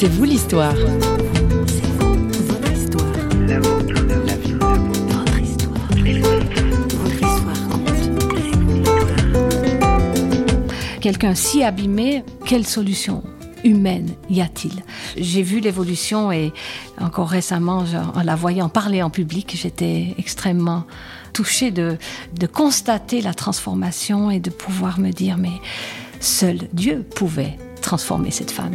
C'est vous l'histoire. Quelqu'un si abîmé, quelle solution humaine y a-t-il? J'ai vu l'évolution et encore récemment, en la voyant parler en public, j'étais extrêmement touchée de, de constater la transformation et de pouvoir me dire, mais seul Dieu pouvait transformer cette femme.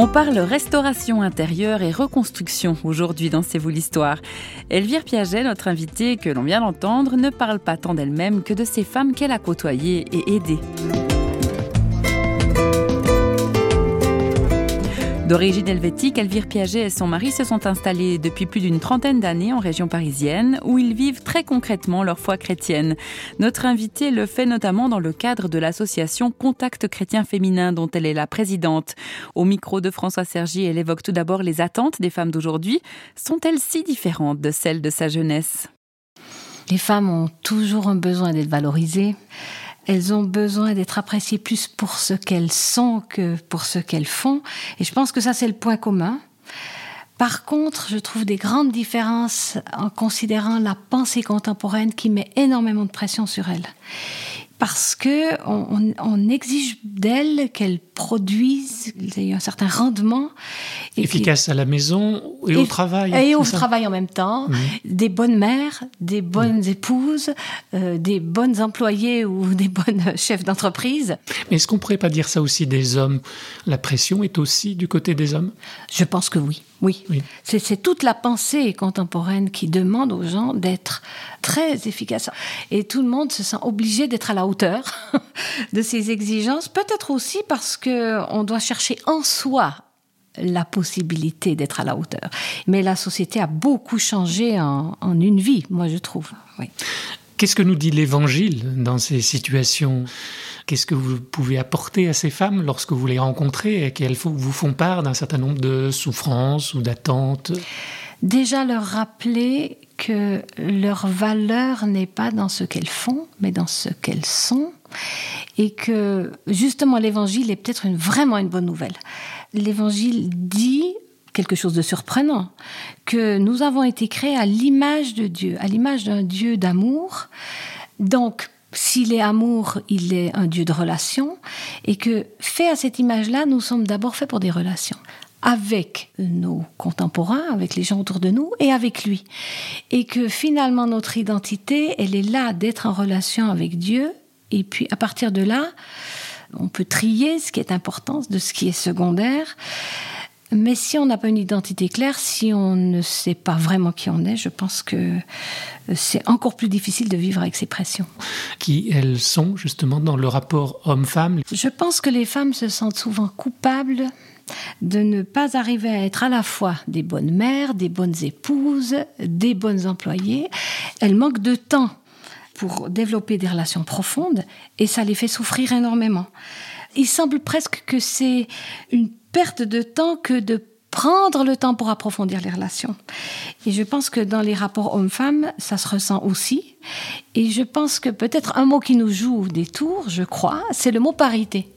On parle restauration intérieure et reconstruction aujourd'hui dans C'est vous l'histoire. Elvire Piaget, notre invitée que l'on vient d'entendre, ne parle pas tant d'elle-même que de ces femmes qu'elle a côtoyées et aidées. D'origine helvétique, Elvire Piaget et son mari se sont installés depuis plus d'une trentaine d'années en région parisienne, où ils vivent très concrètement leur foi chrétienne. Notre invitée le fait notamment dans le cadre de l'association Contact chrétien féminin, dont elle est la présidente. Au micro de François Sergi, elle évoque tout d'abord les attentes des femmes d'aujourd'hui. Sont-elles si différentes de celles de sa jeunesse? Les femmes ont toujours un besoin d'être valorisées elles ont besoin d'être appréciées plus pour ce qu'elles sont que pour ce qu'elles font. Et je pense que ça, c'est le point commun. Par contre, je trouve des grandes différences en considérant la pensée contemporaine qui met énormément de pression sur elles parce que on, exige d'elles qu'elles produisent, aient un certain rendement. Efficace à la maison et, au travail. Et au travail en même temps. Des bonnes mères, des bonnes épouses, euh, des bonnes employées ou des bonnes chefs d'entreprise. Mais est-ce qu'on pourrait pas dire ça aussi des hommes? La pression est aussi du côté des hommes? Je pense que oui. Oui, c'est toute la pensée contemporaine qui demande aux gens d'être très efficaces. Et tout le monde se sent obligé d'être à la hauteur de ces exigences, peut-être aussi parce qu'on doit chercher en soi la possibilité d'être à la hauteur. Mais la société a beaucoup changé en, en une vie, moi je trouve. Oui. Qu'est-ce que nous dit l'Évangile dans ces situations? Qu'est-ce que vous pouvez apporter à ces femmes lorsque vous les rencontrez et qu'elles vous font part d'un certain nombre de souffrances ou d'attentes? Déjà leur rappeler que leur valeur n'est pas dans ce qu'elles font, mais dans ce qu'elles sont, et que justement l'évangile est peut-être vraiment une bonne nouvelle. L'évangile dit quelque chose de surprenant, que nous avons été créés à l'image de Dieu, à l'image d'un Dieu d'amour. Donc, s'il est amour, il est un Dieu de relation, et que fait à cette image-là, nous sommes d'abord faits pour des relations avec nos contemporains, avec les gens autour de nous et avec lui. Et que finalement notre identité, elle est là d'être en relation avec Dieu. Et puis à partir de là, on peut trier ce qui est important de ce qui est secondaire. Mais si on n'a pas une identité claire, si on ne sait pas vraiment qui on est, je pense que euh, c'est encore plus difficile de vivre avec ces pressions. Qui elles sont justement dans le rapport homme-femme? Je pense que les femmes se sentent souvent coupables de ne pas arriver à être à la fois des bonnes mères, des bonnes épouses, des bonnes employées. Elles manquent de temps pour développer des relations profondes et ça les fait souffrir énormément. Il semble presque que c'est une perte de temps que de prendre le temps pour approfondir les relations. Et je pense que dans les rapports hommes-femmes, ça se ressent aussi. Et je pense que peut-être un mot qui nous joue des tours, je crois, c'est le mot parité.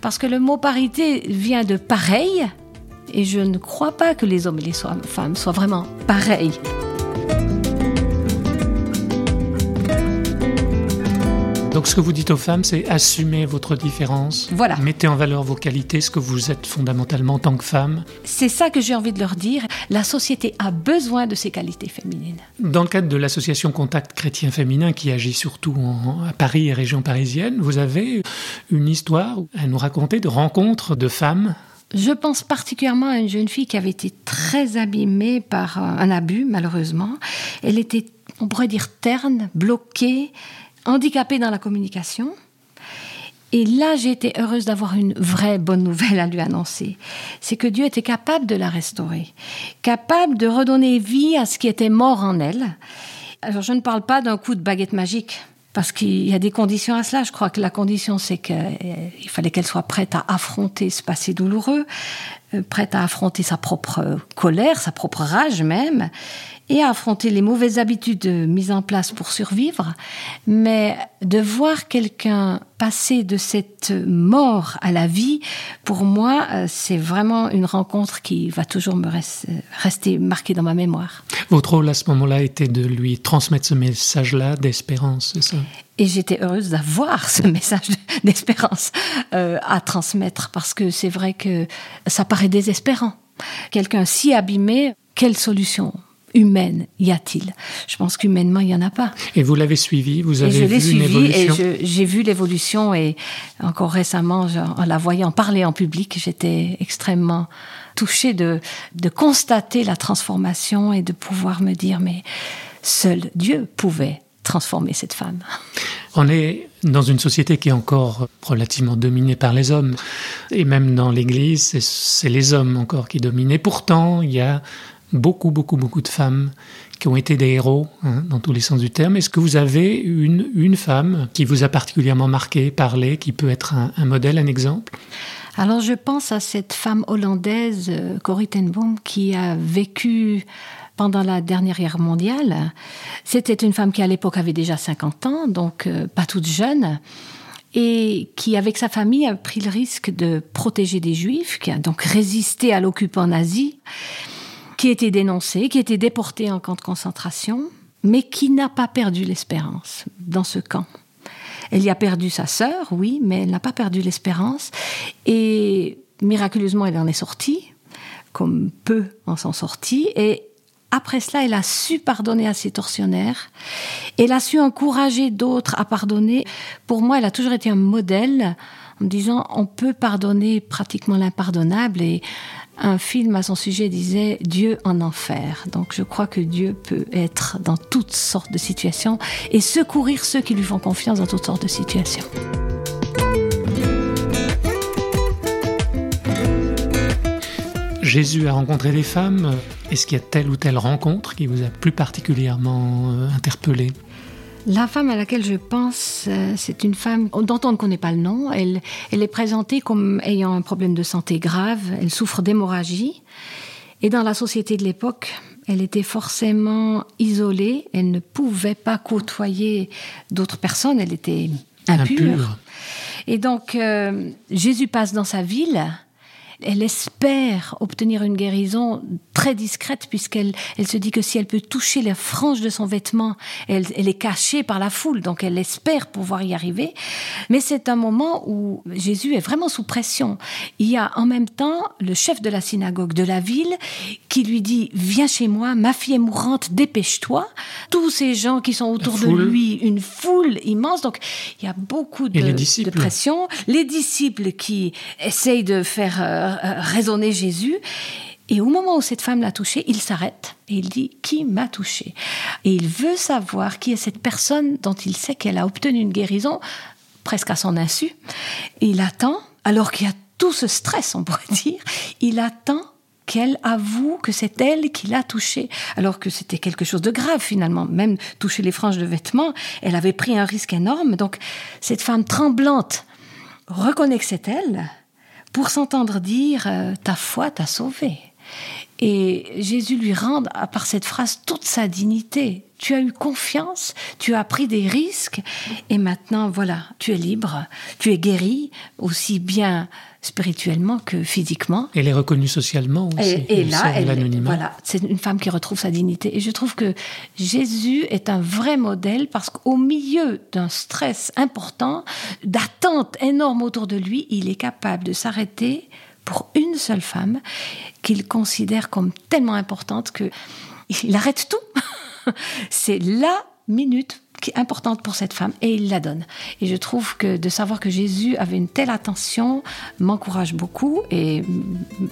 Parce que le mot parité vient de pareil, et je ne crois pas que les hommes et les femmes soient vraiment pareils. Donc ce que vous dites aux femmes, c'est assumer votre différence. Voilà. Mettez en valeur vos qualités, ce que vous êtes fondamentalement en tant que femme. C'est ça que j'ai envie de leur dire. La société a besoin de ces qualités féminines. Dans le cadre de l'association Contact Chrétien Féminin qui agit surtout à Paris et région parisienne, vous avez une histoire à nous raconter de rencontres de femmes je pense particulièrement à une jeune fille qui avait été très abîmée par un abus, malheureusement. Elle était, on pourrait dire, terne, bloquée, handicapée dans la communication. Et là, j'ai été heureuse d'avoir une vraie bonne nouvelle à lui annoncer. C'est que Dieu était capable de la restaurer, capable de redonner vie à ce qui était mort en elle. Alors, je ne parle pas d'un coup de baguette magique, parce qu'il y a des conditions à cela. Je crois que la condition, c'est qu'il fallait qu'elle soit prête à affronter ce passé douloureux, prête à affronter sa propre colère, sa propre rage même, et à affronter les mauvaises habitudes mises en place pour survivre, mais de voir quelqu'un passer de cette mort à la vie, pour moi, euh, c'est vraiment une rencontre qui va toujours me rester marquée dans ma mémoire. Votre rôle à ce moment-là était de lui transmettre ce message-là d'espérance, c'est ça? Et j'étais heureuse d'avoir ce message d'espérance euh, à transmettre parce que c'est vrai que ça paraît désespérant. Quelqu'un si abîmé, quelle solution humaine y a-t-il? Je pense qu'humainement, il n'y en a pas. Et vous l'avez suivi? Vous avez vu suivi, une évolution? Et j'ai vu l'évolution et encore récemment, en la voyant parler en public, j'étais extrêmement touchée de, de constater la transformation et de pouvoir me dire, mais seul Dieu pouvait transformer cette femme. On est dans une société qui est encore relativement dominée par les hommes. Et même dans l'Église, c'est les hommes encore qui dominent. Et pourtant, il y a beaucoup, beaucoup, beaucoup de femmes qui ont été des héros, hein, dans tous les sens du terme. Est-ce que vous avez une, femme qui vous a particulièrement marqué, parlé, qui peut être un, modèle, un exemple? Alors je pense à cette femme hollandaise, euh, Corrie ten Boom, qui a vécu pendant la dernière guerre mondiale. C'était une femme qui à l'époque avait déjà 50 ans, donc euh, pas toute jeune et qui, avec sa famille, a pris le risque de protéger des juifs, qui a donc résisté à l'occupant nazi qui était dénoncé, qui était déporté en camp de concentration, mais qui n'a pas perdu l'espérance dans ce camp. Elle y a perdu sa sœur, oui, mais elle n'a pas perdu l'espérance. Et miraculeusement, elle en est sortie, comme peu en sont sortis. Et après cela, elle a su pardonner à ses tortionnaires. Elle a su encourager d'autres à pardonner. Pour moi, elle a toujours été un modèle en me disant on peut pardonner pratiquement l'impardonnable et un film à son sujet disait Dieu en enfer. Donc je crois que Dieu peut être dans toutes sortes de situations et secourir ceux qui lui font confiance dans toutes sortes de situations. Jésus a rencontré des femmes. Est-ce qu'il y a telle ou telle rencontre qui vous a plus particulièrement euh, interpellé? La femme à laquelle je pense, euh, c'est une femme dont on ne connaît pas le nom. Elle, elle est présentée comme ayant un problème de santé grave. Elle souffre d'hémorragie. Et dans la société de l'époque, elle était forcément isolée. Elle ne pouvait pas côtoyer d'autres personnes. Elle était impure. Et donc, euh, Jésus passe dans sa ville elle espère obtenir une guérison très discrète puisqu'elle elle se dit que si elle peut toucher la frange de son vêtement, elle, elle est cachée par la foule, donc elle espère pouvoir y arriver. Mais c'est un moment où Jésus est vraiment sous pression. Il y a en même temps le chef de la synagogue de la ville qui lui dit Viens chez moi, ma fille est mourante, dépêche-toi. Tous ces gens qui sont autour de lui, une foule immense. Donc il y a beaucoup de, de pression. Les disciples qui essayent de faire euh, raisonner Jésus. Et au moment où cette femme l'a touché, il s'arrête et il dit Qui m'a touché? Et il veut savoir qui est cette personne dont il sait qu'elle a obtenu une guérison, presque à son insu. Et il attend, alors qu'il y a tout ce stress, on pourrait dire, il attend qu'elle avoue que c'est elle qui l'a touché, alors que c'était quelque chose de grave finalement. Même toucher les franges de vêtements, elle avait pris un risque énorme. Donc cette femme tremblante reconnaît que c'est elle, pour s'entendre dire euh, ta foi t'a sauvé. Et Jésus lui rend, par cette phrase, toute sa dignité. Tu as eu confiance, tu as pris des risques, et maintenant, voilà, tu es libre, tu es guéri, aussi bien spirituellement que physiquement. Elle est reconnue socialement aussi. Et, là, voilà, c'est une femme qui retrouve sa dignité. Et je trouve que Jésus est un vrai modèle parce qu'au milieu d'un stress important, d'attente énorme autour de lui, il est capable de s'arrêter pour une seule femme qu'il considère comme tellement importante que il arrête tout. c'est la minute importante pour cette femme et il la donne. Et je trouve que de savoir que Jésus avait une telle attention m'encourage beaucoup et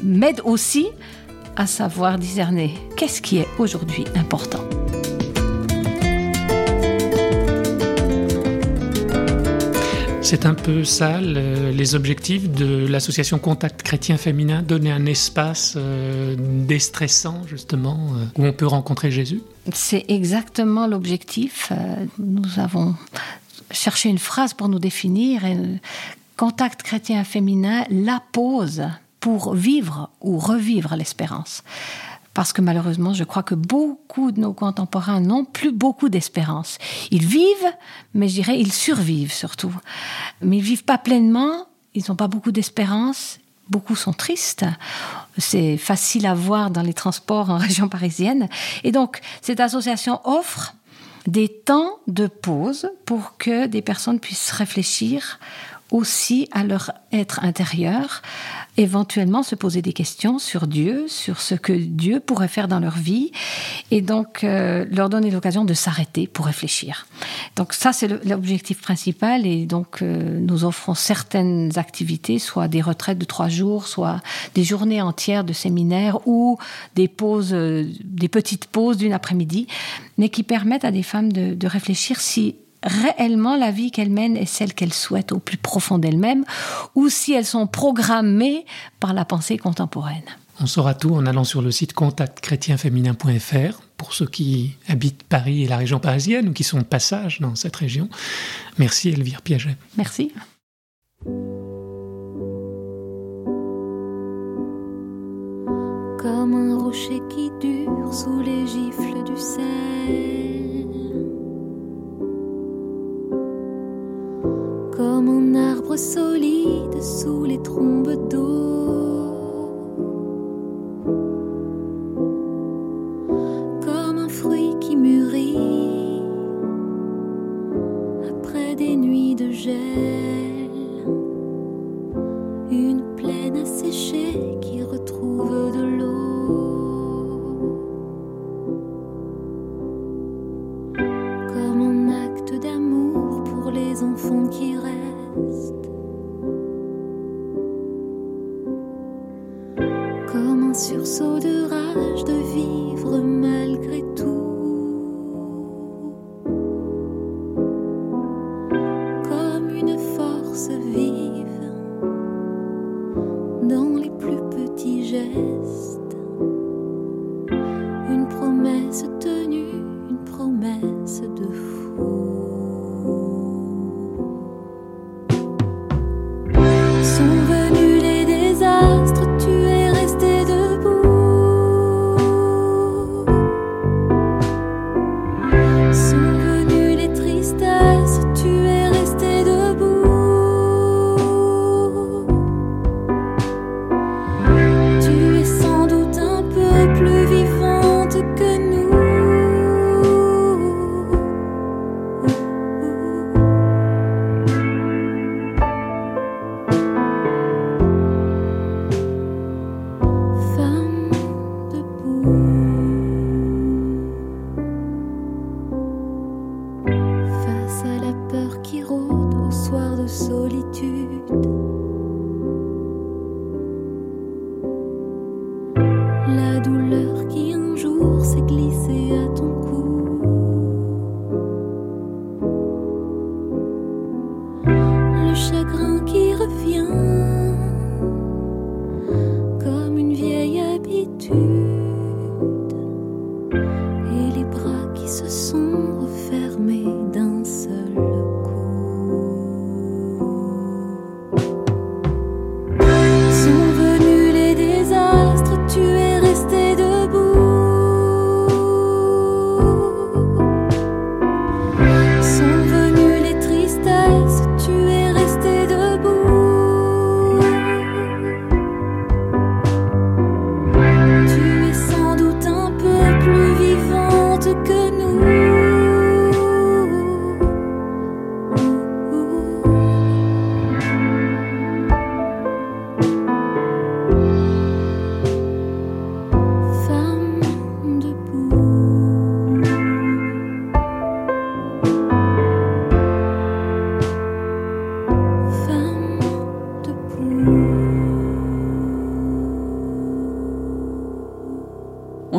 m'aide aussi à savoir discerner qu'est-ce qui est aujourd'hui important. C'est un peu ça les objectifs de l'association Contact Chrétien Féminin, donner un espace euh, déstressant justement euh, où on peut rencontrer Jésus. C'est exactement l'objectif. Euh, nous avons cherché une phrase pour nous définir. Contact Chrétien Féminin la pose pour vivre ou revivre l'espérance parce que malheureusement, je crois que beaucoup de nos contemporains n'ont plus beaucoup d'espérance. Ils vivent, mais je dirais ils survivent surtout. Mais ils vivent pas pleinement, ils n'ont pas beaucoup d'espérance, beaucoup sont tristes. C'est facile à voir dans les transports en région parisienne. Et donc, cette association offre des temps de pause pour que des personnes puissent réfléchir aussi à leur être intérieur, éventuellement se poser des questions sur Dieu, sur ce que Dieu pourrait faire dans leur vie, et donc euh, leur donner l'occasion de s'arrêter pour réfléchir. Donc ça, c'est l'objectif principal, et donc euh, nous offrons certaines activités, soit des retraites de trois jours, soit des journées entières de séminaires, ou des pauses, euh, des petites pauses d'une après-midi, mais qui permettent à des femmes de, de réfléchir si réellement la vie qu'elles mènent est celle qu'elles souhaitent au plus profond d'elles-mêmes, ou si elles sont programmées par la pensée contemporaine. On saura tout en allant sur le site contactchrétienféminin.fr pour ceux qui habitent Paris et la région parisienne ou qui sont de passage dans cette région. Merci Elvire Piaget. Merci. Comme un rocher qui dure sous les gifles du sel. Comme un arbre solide sous les trombes d'eau, comme un fruit qui mûrit après des nuits de gel, une plaine asséchée qui retrouve de l'eau. Comme un acte d'amour pour les enfants qui sursaut de rage de vivre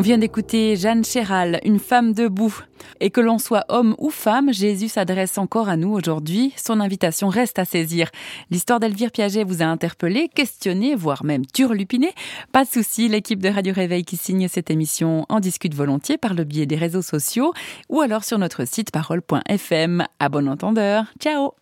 vient d'écouter Jeanne Chéral, une femme debout. Et que l'on soit homme ou femme, Jésus s'adresse encore à nous aujourd'hui. Son invitation reste à saisir. L'histoire d'Elvire Piaget vous a interpellé, questionné, voire même turlupiné. Pas de souci, l'équipe de Radio Réveil qui signe cette émission en discute volontiers par le biais des réseaux sociaux ou alors sur notre site parole.fm. À bon entendeur. Ciao!